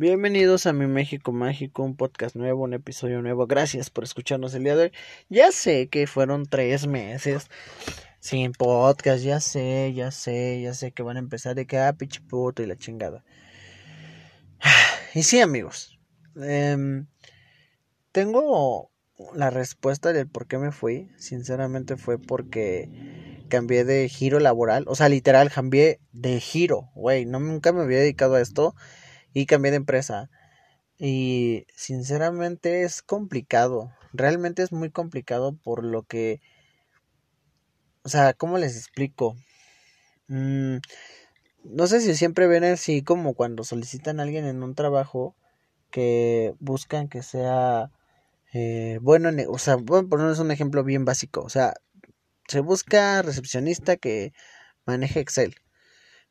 Bienvenidos a mi México Mágico, un podcast nuevo, un episodio nuevo. Gracias por escucharnos el día de hoy. Ya sé que fueron tres meses sin podcast, ya sé, ya sé, ya sé que van a empezar de que ah, puto y la chingada. Y sí, amigos, em, tengo la respuesta del por qué me fui. Sinceramente fue porque cambié de giro laboral, o sea, literal, cambié de giro, güey. No, nunca me había dedicado a esto y cambié de empresa. Y sinceramente es complicado. Realmente es muy complicado por lo que... O sea, ¿cómo les explico? Mm, no sé si siempre ven así como cuando solicitan a alguien en un trabajo que buscan que sea eh, bueno, o sea, voy a ponerles un ejemplo bien básico. O sea, se busca recepcionista que maneje Excel.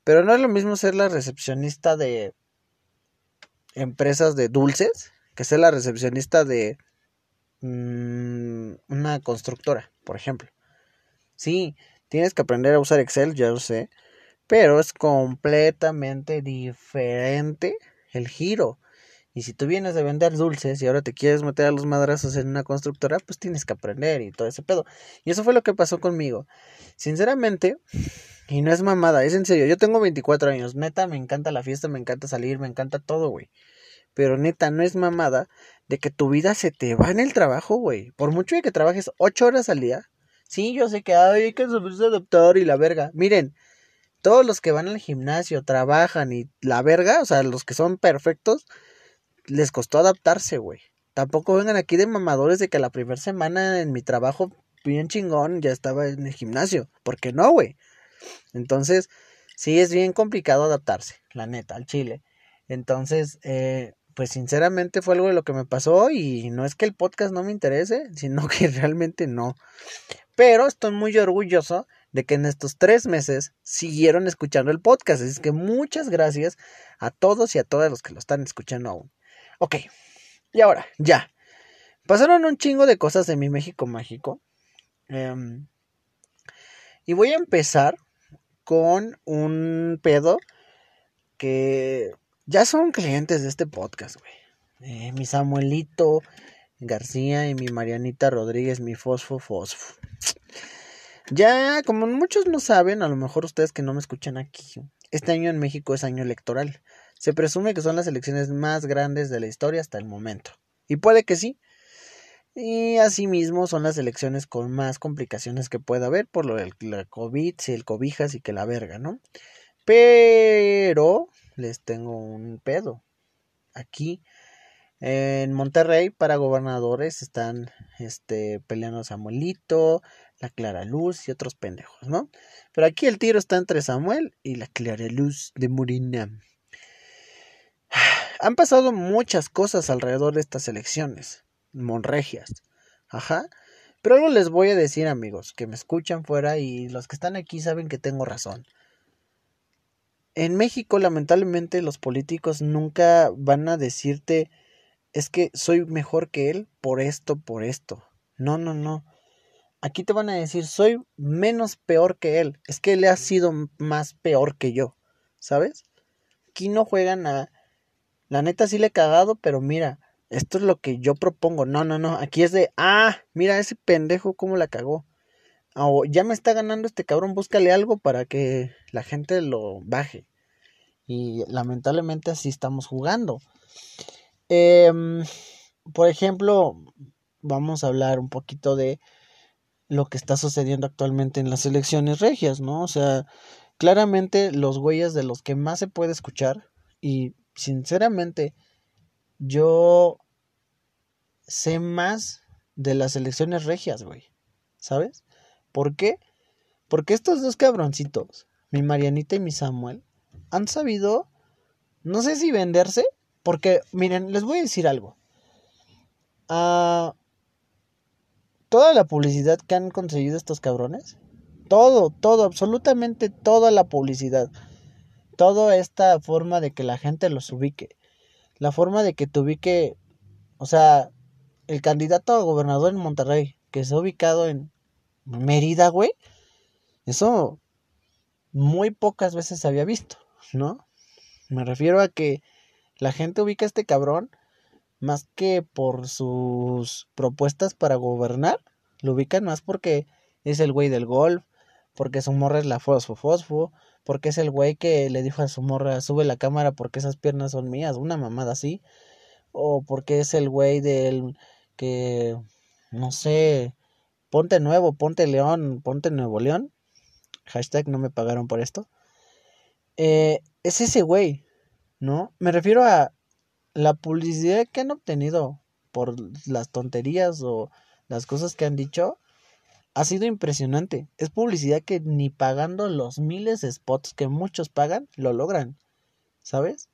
Pero no es lo mismo ser la recepcionista de empresas de dulces que ser la recepcionista de mm, una constructora, por ejemplo. Sí, tienes que aprender a usar Excel, ya lo sé, pero es completamente diferente el giro. Y si tú vienes de vender dulces y ahora te quieres meter a los madrazos en una constructora, pues tienes que aprender y todo ese pedo. Y eso fue lo que pasó conmigo. Sinceramente, y no es mamada, es en serio. Yo tengo 24 años. Neta, me encanta la fiesta, me encanta salir, me encanta todo, güey. Pero neta, no es mamada de que tu vida se te va en el trabajo, güey. Por mucho de que trabajes 8 horas al día. Sí, yo sé que hay que saberse adaptar y la verga. Miren, todos los que van al gimnasio, trabajan y la verga, o sea, los que son perfectos, les costó adaptarse, güey. Tampoco vengan aquí de mamadores de que la primera semana en mi trabajo bien chingón ya estaba en el gimnasio. ¿Por qué no, güey? Entonces, sí es bien complicado adaptarse, la neta, al chile. Entonces, eh, pues sinceramente fue algo de lo que me pasó y no es que el podcast no me interese, sino que realmente no. Pero estoy muy orgulloso de que en estos tres meses siguieron escuchando el podcast. Así que muchas gracias a todos y a todas los que lo están escuchando aún. Ok, y ahora, ya. Pasaron un chingo de cosas de mi México mágico. Em, y voy a empezar con un pedo que ya son clientes de este podcast, güey. Eh, mi Samuelito García y mi Marianita Rodríguez, mi Fosfo Fosfo. Ya, como muchos no saben, a lo mejor ustedes que no me escuchan aquí, este año en México es año electoral. Se presume que son las elecciones más grandes de la historia hasta el momento. Y puede que sí, y asimismo son las elecciones con más complicaciones que pueda haber por lo del COVID, si el cobijas y que la verga, ¿no? Pero les tengo un pedo. Aquí en Monterrey para gobernadores están este peleando Samuelito, la Clara Luz y otros pendejos, ¿no? Pero aquí el tiro está entre Samuel y la Clara Luz de Murina. Han pasado muchas cosas alrededor de estas elecciones monregias. Ajá. Pero algo les voy a decir, amigos, que me escuchan fuera y los que están aquí saben que tengo razón. En México, lamentablemente, los políticos nunca van a decirte es que soy mejor que él por esto, por esto. No, no, no. Aquí te van a decir soy menos peor que él. Es que él ha sido más peor que yo. ¿Sabes? Aquí no juegan a... La neta sí le he cagado, pero mira, esto es lo que yo propongo. No, no, no. Aquí es de, ah, mira ese pendejo cómo la cagó. O ya me está ganando este cabrón, búscale algo para que la gente lo baje. Y lamentablemente así estamos jugando. Em, por ejemplo, vamos a hablar un poquito de lo que está sucediendo actualmente en las elecciones regias, ¿no? O sea, claramente los güeyes de los que más se puede escuchar y sinceramente yo sé más de las elecciones regias, güey. ¿Sabes? ¿Por qué? Porque estos dos cabroncitos, mi Marianita y mi Samuel, han sabido, no sé si venderse, porque, miren, les voy a decir algo. Ah, toda la publicidad que han conseguido estos cabrones, todo, todo, absolutamente toda la publicidad, toda esta forma de que la gente los ubique, la forma de que te ubique, o sea, el candidato a gobernador en Monterrey, que se ha ubicado en Mérida, güey, eso muy pocas veces había visto, ¿no? Me refiero a que La gente ubica a este cabrón más que por sus propuestas para gobernar, lo ubican más porque es el güey del golf, porque su morra es la fosfo fosfo, porque es el güey que le dijo a su morra, sube la cámara porque esas piernas son mías, una mamada así, o porque es el güey del que, no sé, ponte nuevo, ponte león, ponte nuevo león, hashtag no me pagaron por esto, eh, es ese güey, ¿no? Me refiero a la publicidad que han obtenido por las tonterías o las cosas que han dicho ha sido impresionante. Es publicidad que ni pagando los miles de spots que muchos pagan lo logran. ¿Sabes?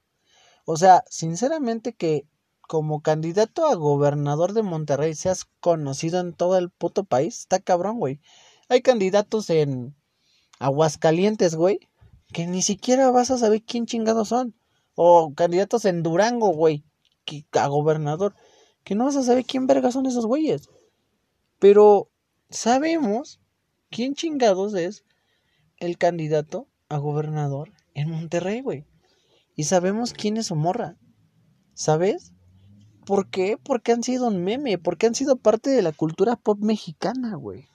O sea, sinceramente que como candidato a gobernador de Monterrey seas conocido en todo el puto país, está cabrón, güey. Hay candidatos en Aguascalientes, güey, que ni siquiera vas a saber quién chingados son. O candidatos en Durango, güey, a gobernador. Que no vas a saber quién verga son esos güeyes. Pero sabemos quién chingados es el candidato a gobernador en Monterrey, güey. Y sabemos quién es su morra. ¿Sabes? ¿Por qué? Porque han sido un meme, porque han sido parte de la cultura pop mexicana, güey.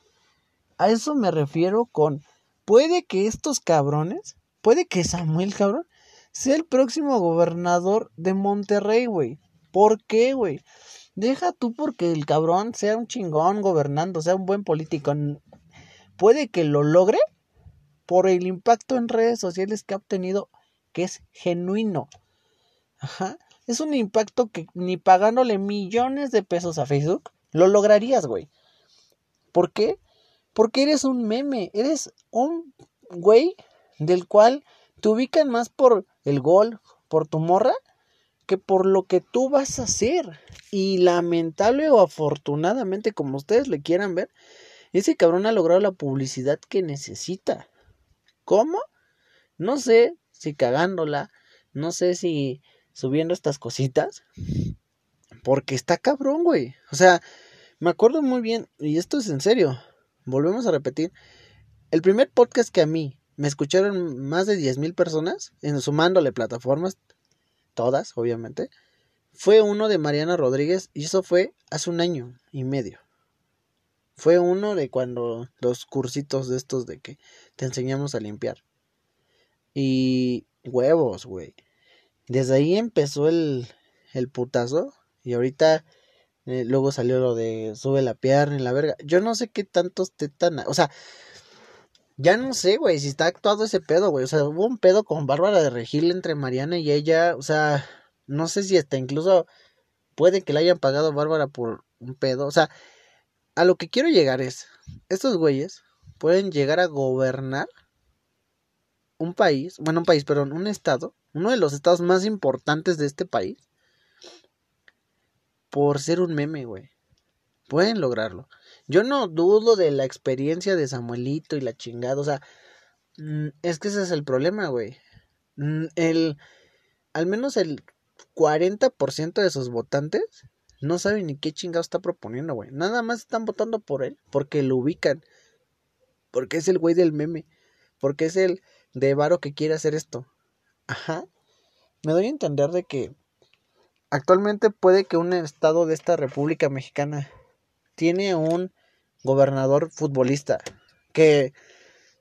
A eso me refiero con, puede que estos cabrones, puede que Samuel, cabrón, sea el próximo gobernador de Monterrey, güey. ¿Por qué, güey? Deja tú porque el cabrón sea un chingón gobernando, sea un buen político. Puede que lo logre por el impacto en redes sociales que ha obtenido, que es genuino. Ajá. Es un impacto que ni pagándole millones de pesos a Facebook lo lograrías, güey. ¿Por qué? Porque eres un meme, eres un güey del cual te ubican más por el gol, por tu morra, que por lo que tú vas a hacer. Y lamentable o afortunadamente, como ustedes le quieran ver, ese cabrón ha logrado la publicidad que necesita. ¿Cómo? No sé si cagándola, no sé si subiendo estas cositas, porque está cabrón, güey. O sea, me acuerdo muy bien, y esto es en serio, volvemos a repetir, el primer podcast que a mí me escucharon más de 10.000 personas, en, sumándole plataformas, todas, obviamente. Fue uno de Mariana Rodríguez y eso fue hace un año y medio. Fue uno de cuando los cursitos de estos de que te enseñamos a limpiar. Y huevos, güey. Desde ahí empezó el, el putazo y ahorita eh, luego salió lo de sube la pierna y la verga. Yo no sé qué tantos te tan... O sea, ya no sé, güey, si está actuado ese pedo, güey. O sea, hubo un pedo con Bárbara de Regil entre Mariana y ella. O sea, no sé si hasta incluso puede que le hayan pagado a Bárbara por un pedo. O sea, a lo que quiero llegar es, estos güeyes pueden llegar a gobernar un país, bueno, un país, perdón, un estado, uno de los estados más importantes de este país, por ser un meme, güey. Pueden lograrlo. Yo no dudo de la experiencia de Samuelito y la chingada, o sea, mm, es que ese es el problema, güey. Mm, el, al menos el 40% de sus votantes no saben ni qué chingado está proponiendo, güey. Nada más están votando por él porque lo ubican. Porque es el güey del meme. Porque es el de varo que quiere hacer esto. Ajá. Me doy a entender de que actualmente puede que un estado de esta República Mexicana tiene un gobernador futbolista. Que,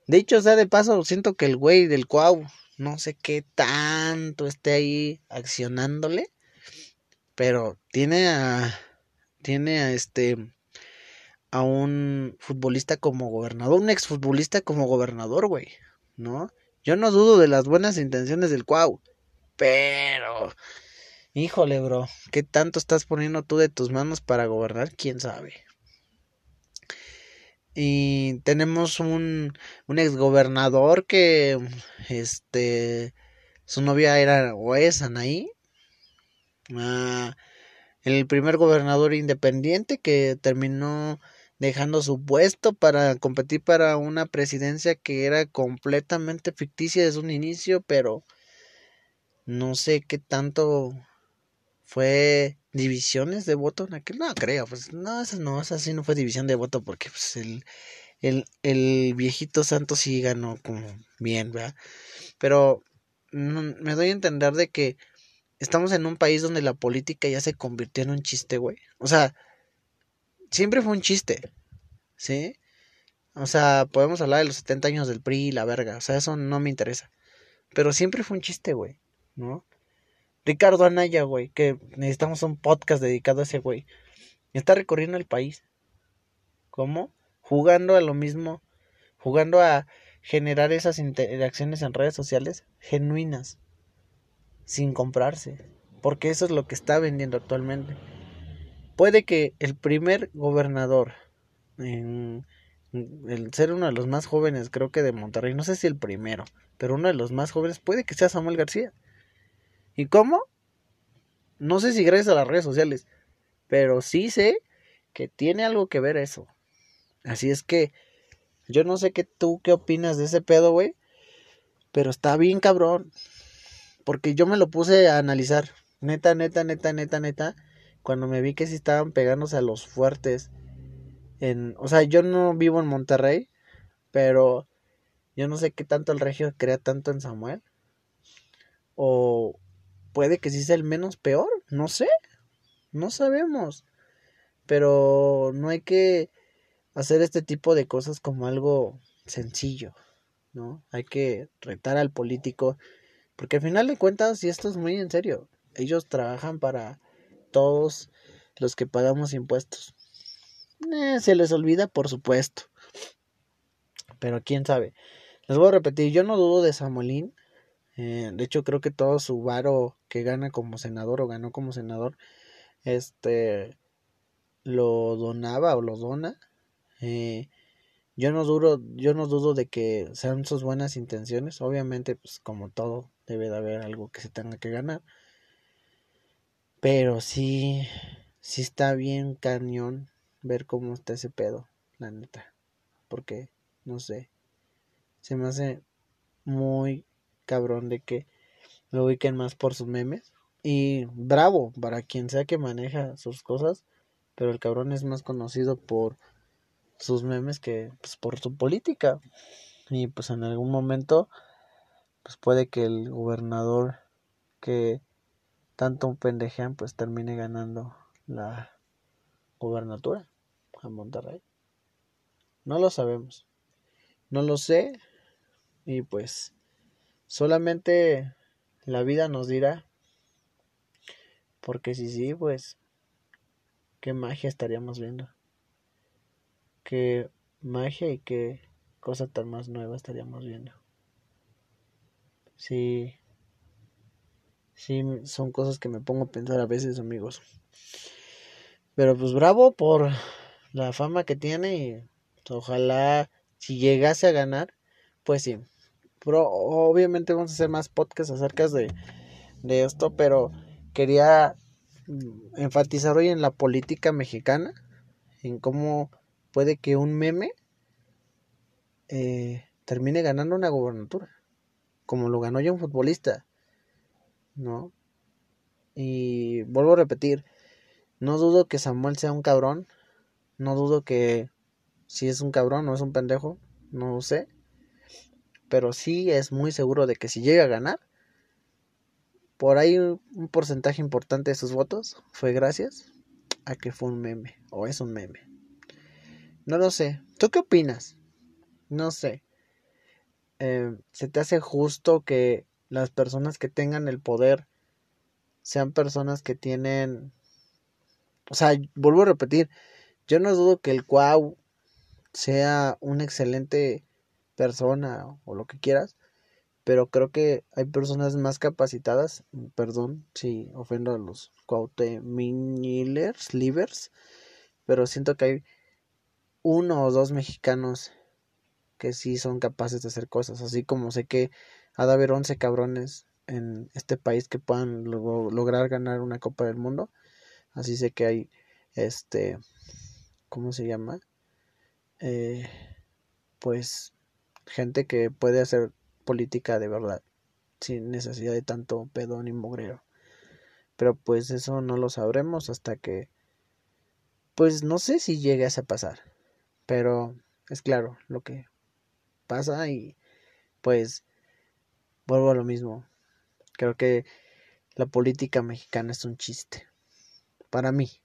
de hecho, sea de paso, siento que el güey del Cuau, no sé qué tanto esté ahí accionándole. Pero tiene a. Tiene a este. A un futbolista como gobernador, un exfutbolista como gobernador, güey. ¿No? Yo no dudo de las buenas intenciones del Cuau. Pero. Híjole, bro. ¿Qué tanto estás poniendo tú de tus manos para gobernar? ¿Quién sabe? Y tenemos un, un exgobernador que, este, su novia era o es Anaí. Ah, el primer gobernador independiente que terminó dejando su puesto para competir para una presidencia que era completamente ficticia desde un inicio, pero no sé qué tanto fue divisiones de voto aquel. No creo, pues no, esa no, esa sí no fue división de voto porque pues el, el, el viejito santo sí ganó como bien, ¿verdad? Pero me doy a entender de que estamos en un país donde la política ya se convirtió en un chiste, güey. O sea, siempre fue un chiste, ¿sí? O sea, podemos hablar de los 70 años del PRI y la verga, o sea, eso no me interesa. Pero siempre fue un chiste, güey, ¿no? Ricardo Anaya, güey, que necesitamos un podcast dedicado a ese güey. Está recorriendo el país. ¿Cómo? Jugando a lo mismo, jugando a generar esas interacciones en redes sociales genuinas, sin comprarse, porque eso es lo que está vendiendo actualmente. Puede que el primer gobernador, en, el ser uno de los más jóvenes, creo que de Monterrey, no sé si el primero, pero uno de los más jóvenes, puede que sea Samuel García. ¿Y cómo? No sé si gracias a las redes sociales, pero sí sé que tiene algo que ver eso. Así es que yo no sé qué tú qué opinas de ese pedo, güey, pero está bien cabrón. Porque yo me lo puse a analizar. Neta, neta, neta, neta, neta. Cuando me vi que sí estaban pegándose a los fuertes. En, o sea, yo no vivo en Monterrey. Pero yo no sé qué tanto el regio crea tanto en Samuel. O puede que sí sea el menos peor. No sé. No sabemos. Pero no hay que hacer este tipo de cosas como algo sencillo. ¿no? Hay que retar al político porque al final de cuentas, y esto es muy en serio, ellos trabajan para todos los que pagamos impuestos. Eh, se les olvida, por supuesto. Pero quién sabe. Les voy a repetir, yo no dudo de Samuelín. Eh, de hecho, creo que todo su varo que gana como senador o ganó como senador, este, lo donaba o lo dona. Eh, yo no duro, yo no dudo de que sean sus buenas intenciones. Obviamente, pues como todo, debe de haber algo que se tenga que ganar. Pero sí, sí está bien cañón ver cómo está ese pedo, la neta. Porque, no sé, se me hace muy cabrón de que lo ubiquen más por sus memes. Y bravo para quien sea que maneja sus cosas, pero el cabrón es más conocido por sus memes que pues, por su política. Y pues en algún momento pues puede que el gobernador que tanto pendejean pues termine ganando la gobernatura a Monterrey. No lo sabemos. No lo sé. Y pues solamente la vida nos dirá. Porque si sí, pues qué magia estaríamos viendo. Qué magia y qué cosa tan más nueva estaríamos viendo. Sí. Sí, son cosas que me pongo a pensar a veces, amigos. Pero pues bravo por la fama que tiene y ojalá si llegase a ganar, pues sí. Pero obviamente vamos a hacer más podcasts acerca de, de esto, pero quería mm, enfatizar hoy en la política mexicana, en cómo puede que un meme eh, termine ganando una gobernatura como lo ganó ya un futbolista, ¿no? Y vuelvo a repetir, no dudo que Samuel sea un cabrón, no dudo que si es un cabrón o es un pendejo, no sé, pero sí es muy seguro de que si llega a ganar, por ahí un porcentaje importante de sus votos fue gracias a que fue un meme o es un meme. No lo sé. ¿Tú qué opinas? No sé. Eh, se te hace justo que las personas que tengan el poder sean personas que tienen o sea, vuelvo a repetir, yo no dudo que el Cuau sea una excelente persona o lo que quieras, pero creo que hay personas más capacitadas, perdón si ofendo a los Cuauhtemillers, livers, pero siento que hay uno o dos mexicanos que sí son capaces de hacer cosas, así como sé que ha de haber 11 cabrones en este país que puedan lograr ganar una Copa del Mundo, así sé que hay, este, ¿cómo se llama? Eh, pues gente que puede hacer política de verdad, sin necesidad de tanto pedo ni mugrero. Pero pues eso no lo sabremos hasta que, pues no sé si llegue a pasar, pero es claro lo que pasa y pues vuelvo a lo mismo. Creo que la política mexicana es un chiste. Para mí.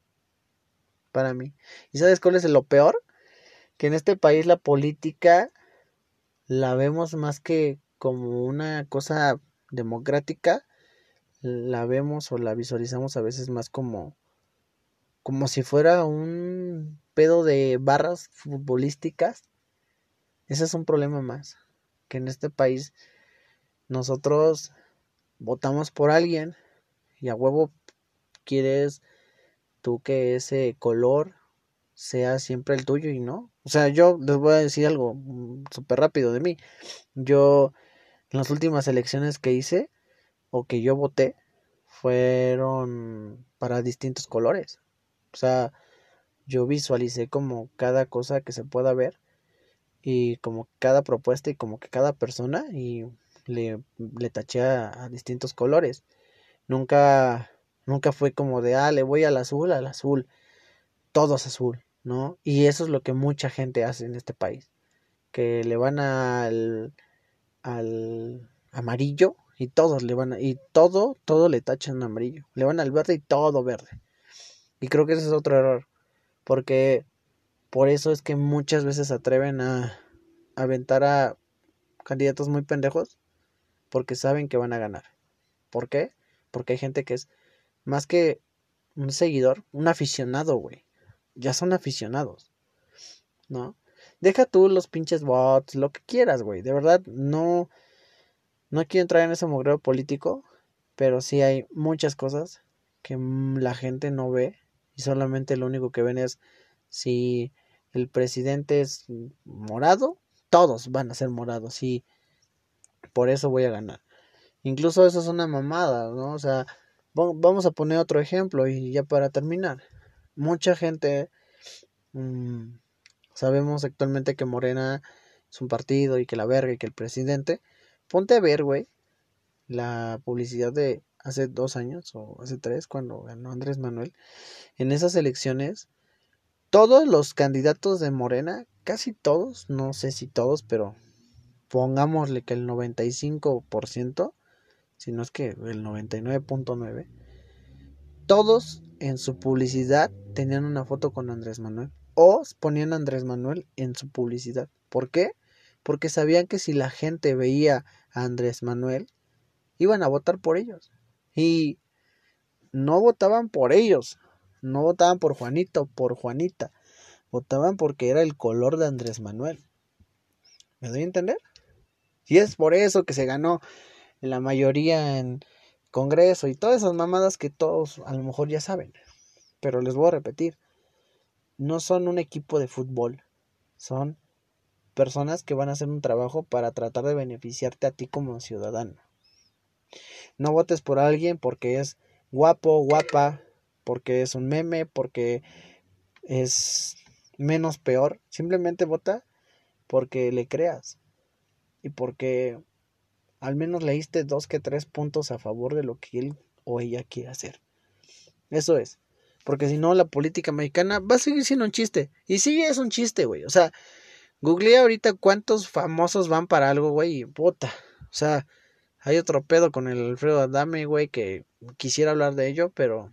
Para mí. ¿Y sabes cuál es lo peor? Que en este país la política la vemos más que como una cosa democrática, la vemos o la visualizamos a veces más como como si fuera un pedo de barras futbolísticas. Ese es un problema más. Que en este país nosotros votamos por alguien y a huevo quieres tú que ese color sea siempre el tuyo y no. O sea, yo les voy a decir algo mm, súper rápido de mí. Yo, en las últimas elecciones que hice o que yo voté, fueron para distintos colores. O sea, yo visualicé como cada cosa que se pueda ver y como cada propuesta y como que cada persona y le, le taché a, distintos colores. Nunca, nunca fue como de, ah, le voy al azul, al azul. Todo es azul, ¿no? Y eso es lo que mucha gente hace en este país. Que le van al, al amarillo y todos le van a, y todo, todo le tachan amarillo. Le van al verde y todo verde. Y creo que ese es otro error. Porque por eso es que muchas veces se atreven a aventar a candidatos muy pendejos. Porque saben que van a ganar. ¿Por qué? Porque hay gente que es más que un seguidor, un aficionado, güey. Ya son aficionados. ¿No? Deja tú los pinches bots, lo que quieras, güey. De verdad, no. No quiero entrar en ese mugreo político. Pero sí hay muchas cosas que la gente no ve y solamente lo único que ven es si el presidente es morado, todos van a ser morados y por eso voy a ganar. Incluso eso es una mamada, ¿no? O sea, vamos a poner otro ejemplo y ya para terminar. Mucha gente mm, sabemos actualmente que Morena es un partido y que la verga y que el presidente. Ponte a ver, güey, la publicidad de hace dos años o hace tres, cuando ganó Andrés Manuel, en esas elecciones, todos los candidatos de Morena, casi todos, no sé si todos, pero pongámosle que el 95%, si no es que el 99.9%, todos en su publicidad tenían una foto con Andrés Manuel o ponían a Andrés Manuel en su publicidad. ¿Por qué? Porque sabían que si la gente veía a Andrés Manuel, iban a votar por ellos. Y no votaban por ellos, no votaban por Juanito, por Juanita, votaban porque era el color de Andrés Manuel. ¿Me doy a entender? Y es por eso que se ganó la mayoría en Congreso y todas esas mamadas que todos a lo mejor ya saben. Pero les voy a repetir, no son un equipo de fútbol, son personas que van a hacer un trabajo para tratar de beneficiarte a ti como ciudadano. No votes por alguien porque es guapo, guapa, porque es un meme, porque es menos peor. Simplemente vota porque le creas y porque al menos leíste dos que tres puntos a favor de lo que él o ella quiere hacer. Eso es. Porque si no, la política mexicana va a seguir siendo un chiste. Y sí es un chiste, güey. O sea, googleé ahorita cuántos famosos van para algo, güey. Y puta. O sea, hay otro pedo con el Alfredo Adame, güey, que quisiera hablar de ello, pero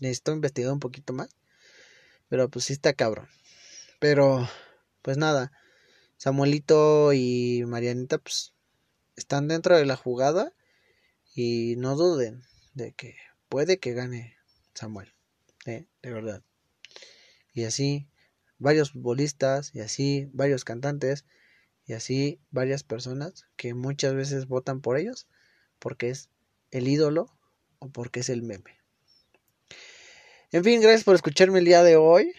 necesito investigar un poquito más. Pero pues sí está cabrón. Pero, pues nada. Samuelito y Marianita, pues, están dentro de la jugada. Y no duden de que puede que gane Samuel. ¿eh? De verdad. Y así, varios futbolistas y así, varios cantantes y así varias personas que muchas veces votan por ellos porque es el ídolo o porque es el meme. En fin, gracias por escucharme el día de hoy.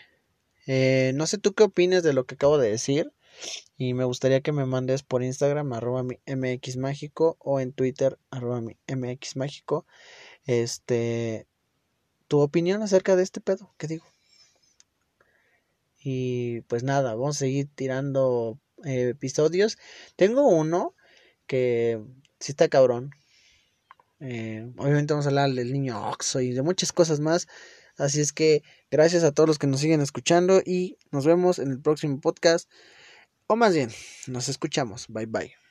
Eh, no sé tú qué opinas de lo que acabo de decir. Y me gustaría que me mandes por Instagram arroba mxmágico o en Twitter arroba mxmágico. Este tu opinión acerca de este pedo, ¿qué digo? Y pues nada, vamos a seguir tirando eh, episodios. Tengo uno que sí está cabrón. Eh, obviamente vamos a hablar del niño Oxo y de muchas cosas más. Así es que gracias a todos los que nos siguen escuchando y nos vemos en el próximo podcast. O más bien, nos escuchamos. Bye bye.